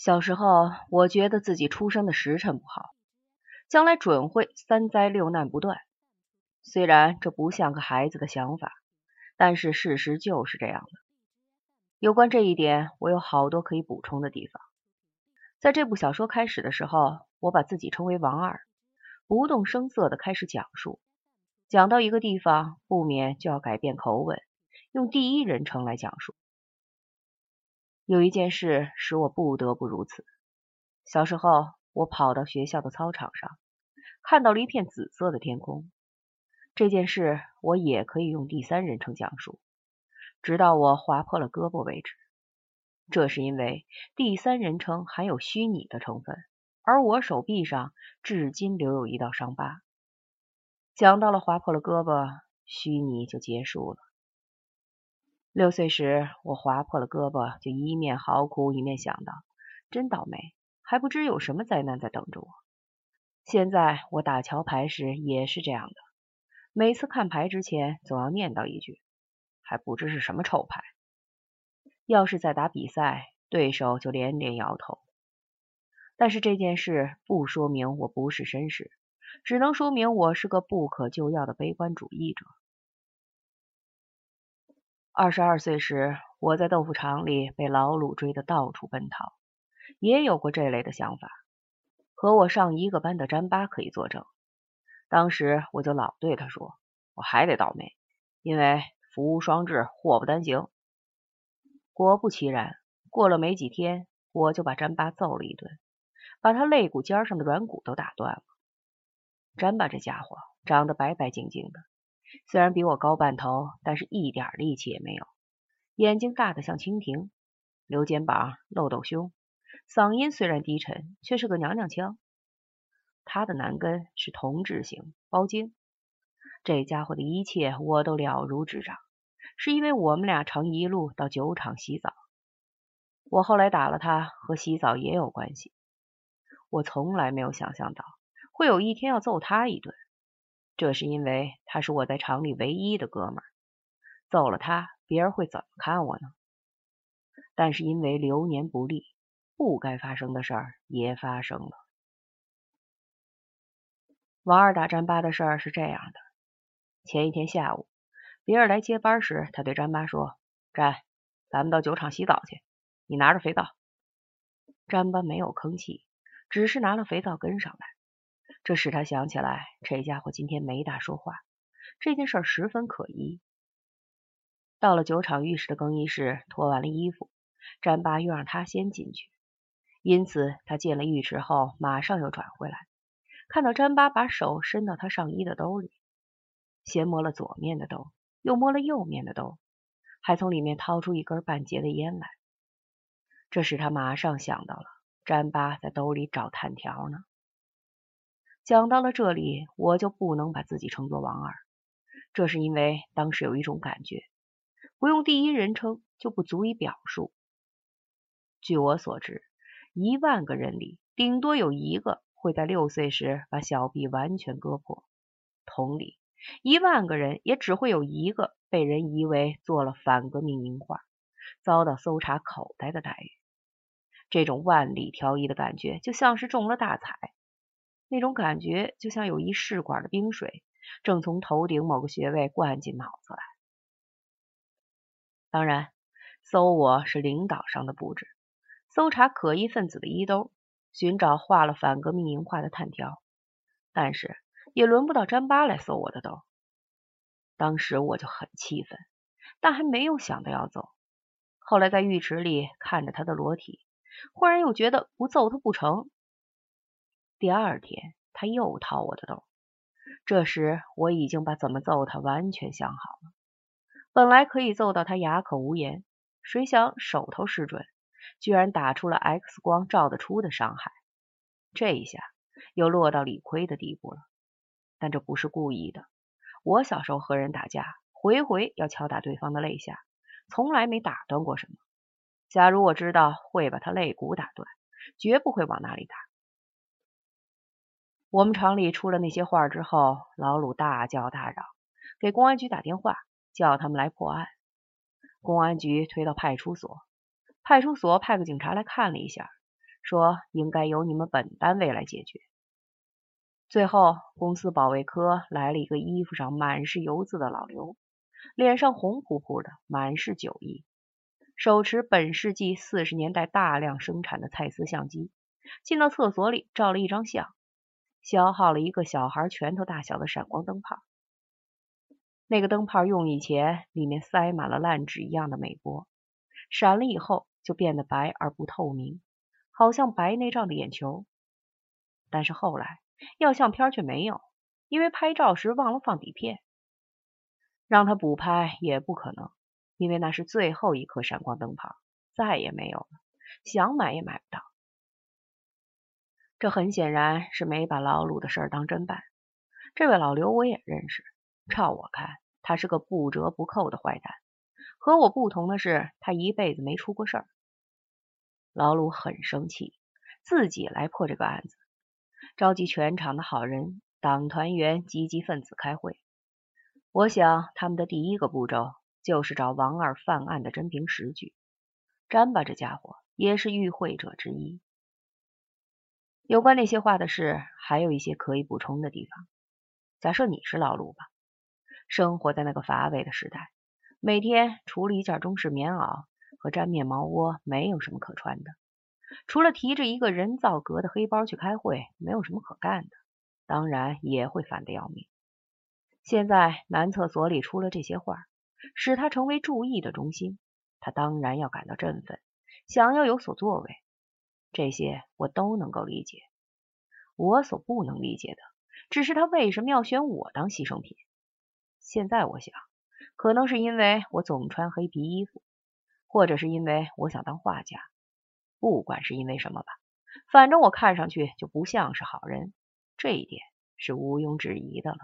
小时候，我觉得自己出生的时辰不好，将来准会三灾六难不断。虽然这不像个孩子的想法，但是事实就是这样的。有关这一点，我有好多可以补充的地方。在这部小说开始的时候，我把自己称为王二，不动声色的开始讲述。讲到一个地方，不免就要改变口吻，用第一人称来讲述。有一件事使我不得不如此。小时候，我跑到学校的操场上，看到了一片紫色的天空。这件事我也可以用第三人称讲述，直到我划破了胳膊为止。这是因为第三人称含有虚拟的成分，而我手臂上至今留有一道伤疤。讲到了划破了胳膊，虚拟就结束了。六岁时，我划破了胳膊，就一面嚎哭，一面想到：真倒霉，还不知有什么灾难在等着我。现在我打桥牌时也是这样的，每次看牌之前，总要念叨一句：还不知是什么臭牌。要是在打比赛，对手就连连摇头。但是这件事不说明我不是绅士，只能说明我是个不可救药的悲观主义者。二十二岁时，我在豆腐厂里被老鲁追得到处奔逃，也有过这类的想法。和我上一个班的詹巴可以作证。当时我就老对他说：“我还得倒霉，因为福无双至，祸不单行。”果不其然，过了没几天，我就把詹巴揍了一顿，把他肋骨尖上的软骨都打断了。詹巴这家伙长得白白净净的。虽然比我高半头，但是一点力气也没有。眼睛大得像蜻蜓，留肩膀，露斗胸，嗓音虽然低沉，却是个娘娘腔。他的男根是同质型包茎，这家伙的一切我都了如指掌，是因为我们俩常一路到酒厂洗澡。我后来打了他，和洗澡也有关系。我从来没有想象到会有一天要揍他一顿。这是因为他是我在厂里唯一的哥们儿，揍了他，别人会怎么看我呢？但是因为流年不利，不该发生的事儿也发生了。王二打詹巴的事儿是这样的：前一天下午，别人来接班时，他对詹巴说：“詹，咱们到酒厂洗澡去，你拿着肥皂。”詹巴没有吭气，只是拿了肥皂跟上来。这使他想起来，这家伙今天没大说话，这件事十分可疑。到了酒厂浴室的更衣室，脱完了衣服，詹巴又让他先进去，因此他进了浴池后，马上又转回来，看到詹巴把手伸到他上衣的兜里，先摸了左面的兜，又摸了右面的兜，还从里面掏出一根半截的烟来。这使他马上想到了，詹巴在兜里找炭条呢。讲到了这里，我就不能把自己称作王二，这是因为当时有一种感觉，不用第一人称就不足以表述。据我所知，一万个人里顶多有一个会在六岁时把小臂完全割破，同理，一万个人也只会有一个被人疑为做了反革命名画，遭到搜查口袋的待遇。这种万里挑一的感觉，就像是中了大彩。那种感觉就像有一试管的冰水正从头顶某个穴位灌进脑子来。当然，搜我是领导上的布置，搜查可疑分子的衣兜，寻找画了反革命名画的炭条。但是也轮不到詹巴来搜我的兜。当时我就很气愤，但还没有想到要走。后来在浴池里看着他的裸体，忽然又觉得不揍他不成。第二天，他又掏我的兜。这时，我已经把怎么揍他完全想好了。本来可以揍到他哑口无言，谁想手头失准，居然打出了 X 光照得出的伤害。这一下又落到理亏的地步了。但这不是故意的。我小时候和人打架，回回要敲打对方的肋下，从来没打断过什么。假如我知道会把他肋骨打断，绝不会往那里打。我们厂里出了那些画之后，老鲁大叫大嚷，给公安局打电话，叫他们来破案。公安局推到派出所，派出所派个警察来看了一下，说应该由你们本单位来解决。最后，公司保卫科来了一个衣服上满是油渍的老刘，脸上红扑扑的，满是酒意，手持本世纪四十年代大量生产的蔡司相机，进到厕所里照了一张相，消耗了一个小孩拳头大小的闪光灯泡。那个灯泡用以前，里面塞满了烂纸一样的美国，闪了以后就变得白而不透明，好像白内障的眼球。但是后来。要相片却没有，因为拍照时忘了放底片。让他补拍也不可能，因为那是最后一颗闪光灯泡，再也没有了，想买也买不到。这很显然是没把老鲁的事儿当真办。这位老刘我也认识，照我看，他是个不折不扣的坏蛋。和我不同的是，他一辈子没出过事儿。老鲁很生气，自己来破这个案子。召集全场的好人、党团员、积极分子开会。我想，他们的第一个步骤就是找王二犯案的真凭实据。詹巴这家伙也是与会者之一。有关那些话的事，还有一些可以补充的地方。假设你是老鲁吧，生活在那个乏味的时代，每天除了一件中式棉袄和粘面毛窝，没有什么可穿的。除了提着一个人造革的黑包去开会，没有什么可干的，当然也会烦得要命。现在男厕所里出了这些画，使他成为注意的中心，他当然要感到振奋，想要有所作为。这些我都能够理解。我所不能理解的，只是他为什么要选我当牺牲品。现在我想，可能是因为我总穿黑皮衣服，或者是因为我想当画家。不管是因为什么吧，反正我看上去就不像是好人，这一点是毋庸置疑的了。